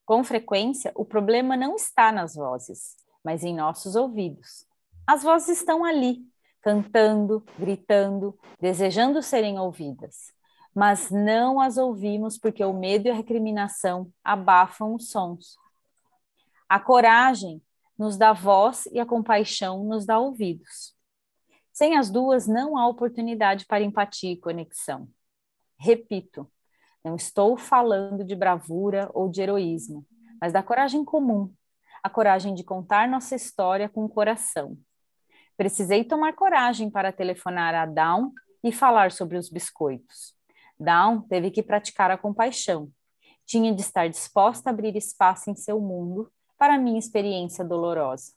Com frequência, o problema não está nas vozes, mas em nossos ouvidos. As vozes estão ali, cantando, gritando, desejando serem ouvidas, mas não as ouvimos porque o medo e a recriminação abafam os sons. A coragem nos dá voz e a compaixão nos dá ouvidos. Sem as duas, não há oportunidade para empatia e conexão. Repito, não estou falando de bravura ou de heroísmo, mas da coragem comum, a coragem de contar nossa história com o coração. Precisei tomar coragem para telefonar a Dawn e falar sobre os biscoitos. Dawn teve que praticar a compaixão. Tinha de estar disposta a abrir espaço em seu mundo para minha experiência dolorosa.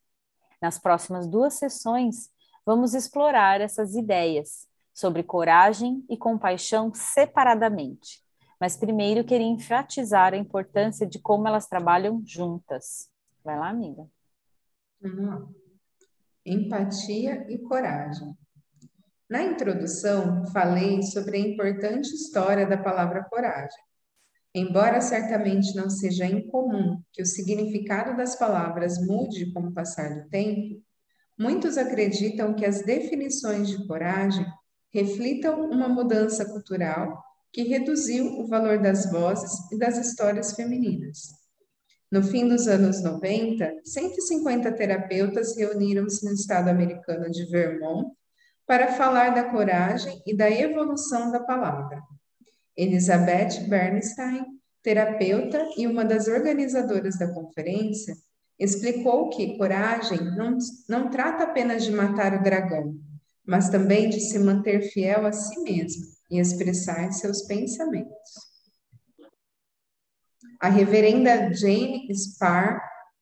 Nas próximas duas sessões, vamos explorar essas ideias sobre coragem e compaixão separadamente. Mas primeiro queria enfatizar a importância de como elas trabalham juntas. Vai lá, amiga. Empatia e coragem. Na introdução, falei sobre a importante história da palavra coragem. Embora certamente não seja incomum que o significado das palavras mude com o passar do tempo, Muitos acreditam que as definições de coragem reflitam uma mudança cultural que reduziu o valor das vozes e das histórias femininas. No fim dos anos 90, 150 terapeutas reuniram-se no estado americano de Vermont para falar da coragem e da evolução da palavra. Elizabeth Bernstein, terapeuta e uma das organizadoras da conferência, Explicou que coragem não, não trata apenas de matar o dragão, mas também de se manter fiel a si mesmo e expressar seus pensamentos. A reverenda Jane Spar,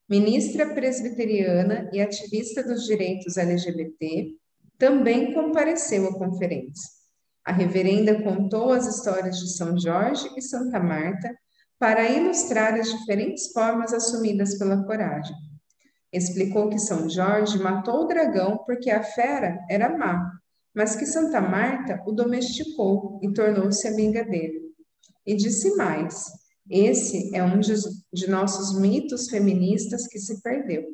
ministra presbiteriana e ativista dos direitos LGBT, também compareceu à conferência. A reverenda contou as histórias de São Jorge e Santa Marta para ilustrar as diferentes formas assumidas pela coragem. Explicou que São Jorge matou o dragão porque a fera era má, mas que Santa Marta o domesticou e tornou-se amiga dele. E disse mais: esse é um de, nossos mitos feministas que se perdeu.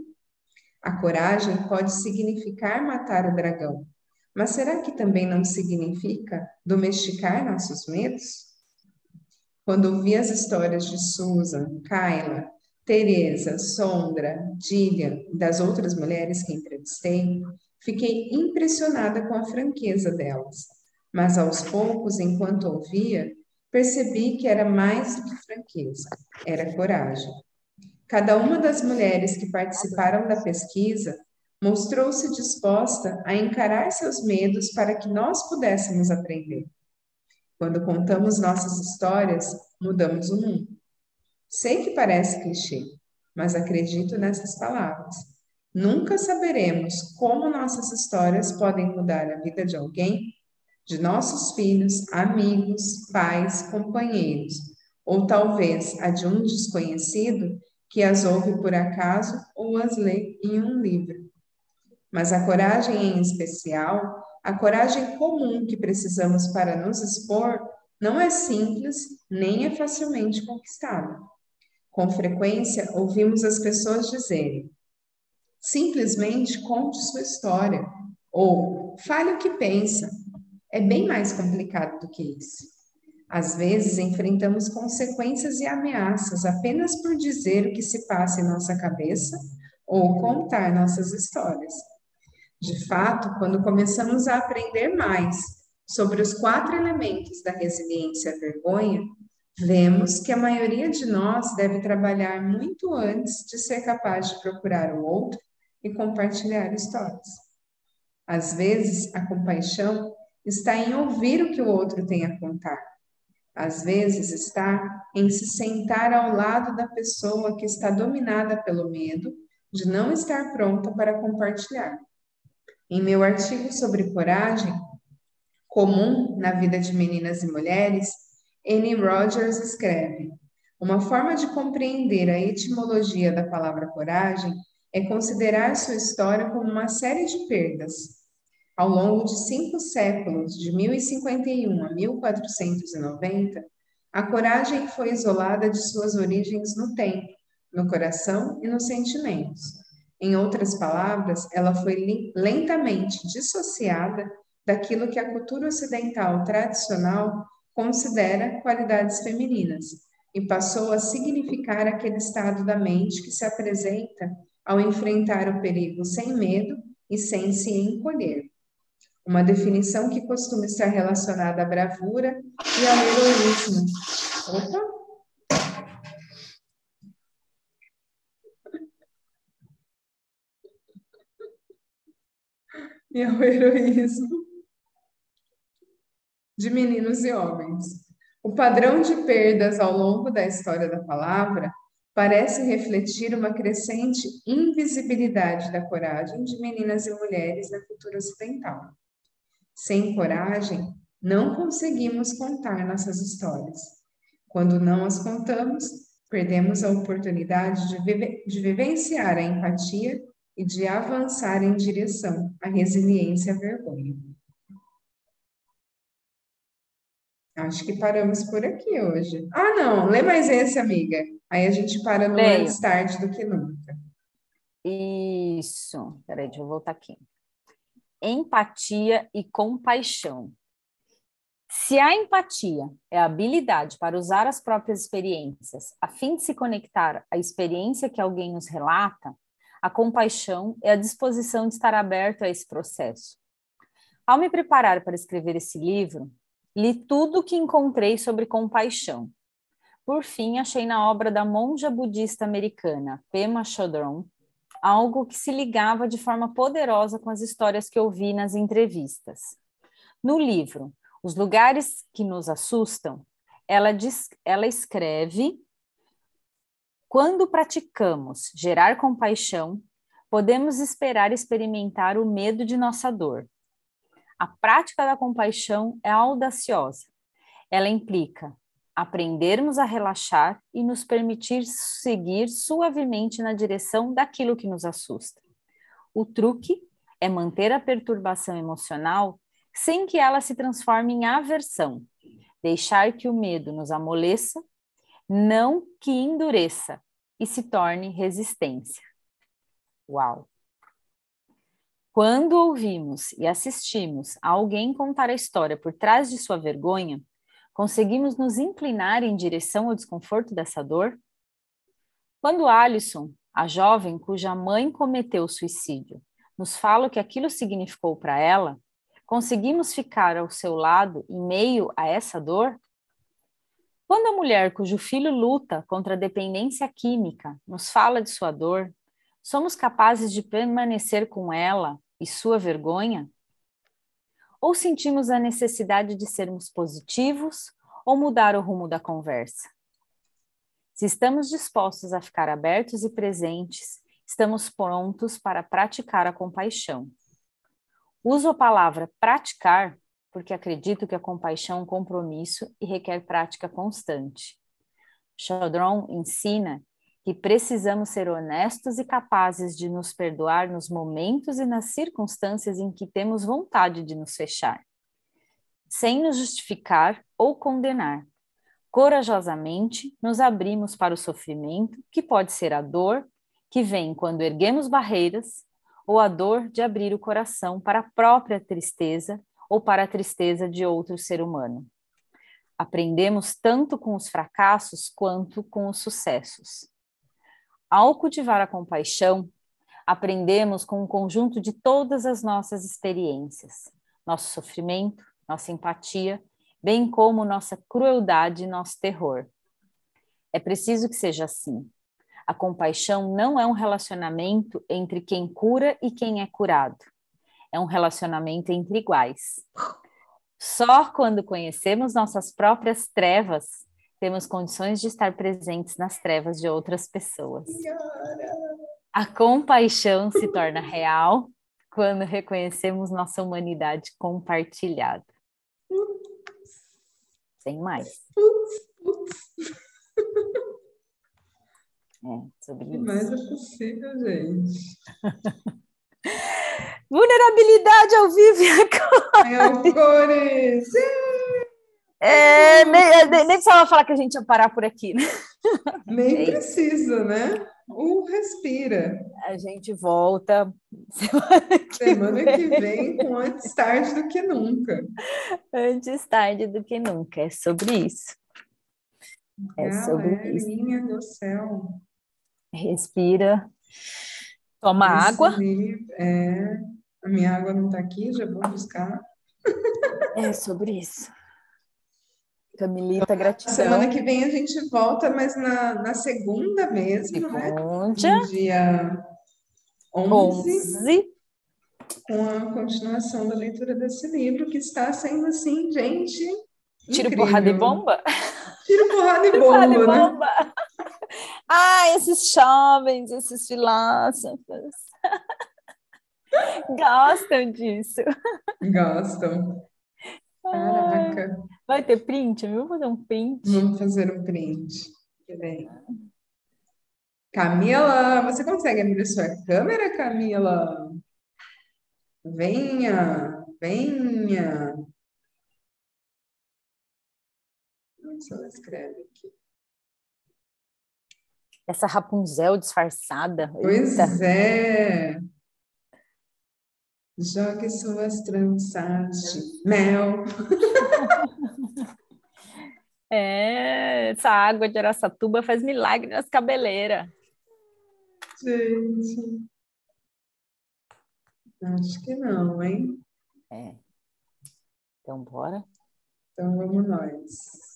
A coragem pode significar matar o dragão, mas será que também não significa domesticar nossos medos? Quando ouvi as histórias de Susan, Kyla, Teresa, Sondra, Gillian e das outras mulheres que entrevistei, fiquei impressionada com a franqueza delas. Mas aos poucos, enquanto ouvia, percebi que era mais do que franqueza, era coragem. Cada uma das mulheres que participaram da pesquisa mostrou-se disposta a encarar seus medos para que nós pudéssemos aprender. Quando contamos nossas histórias, mudamos o mundo. Sei que parece clichê, mas acredito nessas palavras. Nunca saberemos como nossas histórias podem mudar a vida de alguém, de nossos filhos, amigos, pais, companheiros, ou talvez a de um desconhecido que as ouve por acaso ou as lê em um livro. Mas a coragem em especial a coragem comum que precisamos para nos expor não é simples nem é facilmente conquistada. Com frequência, ouvimos as pessoas dizerem: simplesmente conte sua história, ou fale o que pensa. É bem mais complicado do que isso. Às vezes, enfrentamos consequências e ameaças apenas por dizer o que se passa em nossa cabeça ou contar nossas histórias. De fato, quando começamos a aprender mais sobre os quatro elementos da resiliência à vergonha, vemos que a maioria de nós deve trabalhar muito antes de ser capaz de procurar o outro e compartilhar histórias. Às vezes, a compaixão está em ouvir o que o outro tem a contar. Às vezes, está em se sentar ao lado da pessoa que está dominada pelo medo de não estar pronta para compartilhar. Em meu artigo sobre coragem, comum na vida de meninas e mulheres, Annie Rogers escreve: Uma forma de compreender a etimologia da palavra coragem é considerar sua história como uma série de perdas. Ao longo de cinco séculos, de 1051 a 1490, a coragem foi isolada de suas origens no tempo, no coração e nos sentimentos. Em outras palavras, ela foi lentamente dissociada daquilo que a cultura ocidental tradicional considera qualidades femininas e passou a significar aquele estado da mente que se apresenta ao enfrentar o perigo sem medo e sem se encolher. Uma definição que costuma estar relacionada à bravura e ao heroísmo. Opa! E ao heroísmo de meninos e homens. O padrão de perdas ao longo da história da palavra parece refletir uma crescente invisibilidade da coragem de meninas e mulheres na cultura ocidental. Sem coragem, não conseguimos contar nossas histórias. Quando não as contamos, perdemos a oportunidade de, vive de vivenciar a empatia e de avançar em direção à resiliência à vergonha. Acho que paramos por aqui hoje. Ah, não, lê mais esse, amiga. Aí a gente para no Leio. mais tarde do que nunca. Isso. Peraí, deixa eu voltar aqui. Empatia e compaixão. Se a empatia é a habilidade para usar as próprias experiências a fim de se conectar à experiência que alguém nos relata, a compaixão é a disposição de estar aberto a esse processo. Ao me preparar para escrever esse livro, li tudo o que encontrei sobre compaixão. Por fim, achei na obra da monja budista americana Pema Chodron algo que se ligava de forma poderosa com as histórias que ouvi nas entrevistas. No livro Os Lugares que Nos Assustam, ela, diz, ela escreve: Quando praticamos gerar compaixão, podemos esperar experimentar o medo de nossa dor. A prática da compaixão é audaciosa. Ela implica aprendermos a relaxar e nos permitir seguir suavemente na direção daquilo que nos assusta. O truque é manter a perturbação emocional sem que ela se transforme em aversão, deixar que o medo nos amoleça, não que endureça e se torne resistência. Uau! Quando ouvimos e assistimos a alguém contar a história por trás de sua vergonha, Conseguimos nos inclinar em direção ao desconforto dessa dor? Quando Alison, a jovem cuja mãe cometeu suicídio, nos fala o que aquilo significou para ela, conseguimos ficar ao seu lado em meio a essa dor? Quando a mulher cujo filho luta contra a dependência química nos fala de sua dor, somos capazes de permanecer com ela e sua vergonha? Ou sentimos a necessidade de sermos positivos ou mudar o rumo da conversa? Se estamos dispostos a ficar abertos e presentes, estamos prontos para praticar a compaixão. Uso a palavra praticar porque acredito que a compaixão é um compromisso e requer prática constante. Chaudron ensina que precisamos ser honestos e capazes de nos perdoar nos momentos e nas circunstâncias em que temos vontade de nos fechar, sem nos justificar ou condenar. Corajosamente nos abrimos para o sofrimento, que pode ser a dor que vem quando erguemos barreiras, ou a dor de abrir o coração para a própria tristeza ou para a tristeza de outro ser humano. Aprendemos tanto com os fracassos quanto com os sucessos. Ao cultivar a compaixão, aprendemos com o conjunto de todas as nossas experiências, nosso sofrimento, nossa empatia, bem como nossa crueldade e nosso terror. É preciso que seja assim. A compaixão não é um relacionamento entre quem cura e quem é curado. É um relacionamento entre iguais. Só quando conhecemos nossas próprias trevas temos condições de estar presentes nas trevas de outras pessoas. A compaixão se torna real quando reconhecemos nossa humanidade compartilhada. Sem mais. É, sobre isso. Mais é possível, gente? Vulnerabilidade ao vivo e agora. É cores. É, nem, é, nem, precisava falar que a gente ia parar por aqui, né? Nem é precisa, né? Um respira. A gente volta semana que, semana vem. que vem com antes tarde do que nunca. Antes tarde do que nunca. É sobre isso. É sobre isso. Minha do céu. Respira. Toma Esse água. É, a minha água não está aqui, já vou buscar. É sobre isso. Camilita, gratidão. Semana que vem a gente volta, mas na, na segunda mesmo, né? No dia 11, 11. Com a continuação da leitura desse livro, que está sendo assim, gente. Tiro porrada e bomba? Tiro porrada e bomba, porrada né? bomba. Ah, esses jovens, esses filósofos. Gostam disso. Gostam. Caraca. Vai ter print? Vamos fazer um print? Vamos fazer um print. Peraí. Camila, você consegue abrir sua câmera, Camila? Venha, venha. Nossa, ela escreve aqui. Essa Rapunzel disfarçada. Pois Eita. é. Jogue suas tranças de mel. É, essa água de Araçatuba faz milagre nas cabeleiras. Gente. Acho que não, hein? É. Então, bora? Então, vamos nós.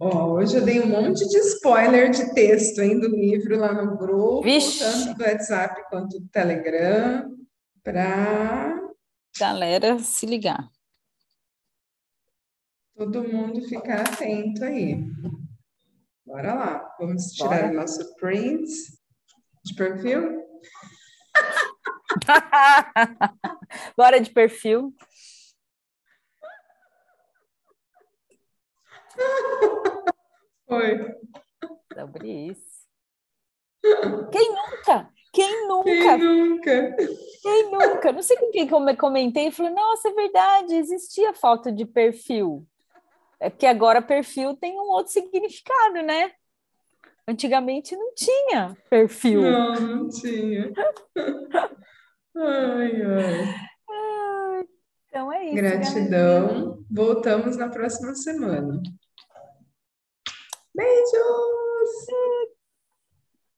Ó, hoje eu dei um monte de spoiler de texto, hein, do livro lá no grupo, Vixe. tanto do WhatsApp quanto do Telegram, para Galera, se ligar. todo mundo ficar atento aí. Bora lá, vamos tirar Bora. o nosso print de perfil. Bora de perfil. Foi. Sobre isso. Quem nunca? Quem Quem nunca? nunca? Quem nunca? Não sei com quem que eu me comentei e falei, nossa, é verdade, existia foto de perfil. É porque agora perfil tem um outro significado, né? Antigamente não tinha perfil. Não, não tinha. Ai, ai. Então é isso. Gratidão. Voltamos na próxima semana. Beijos!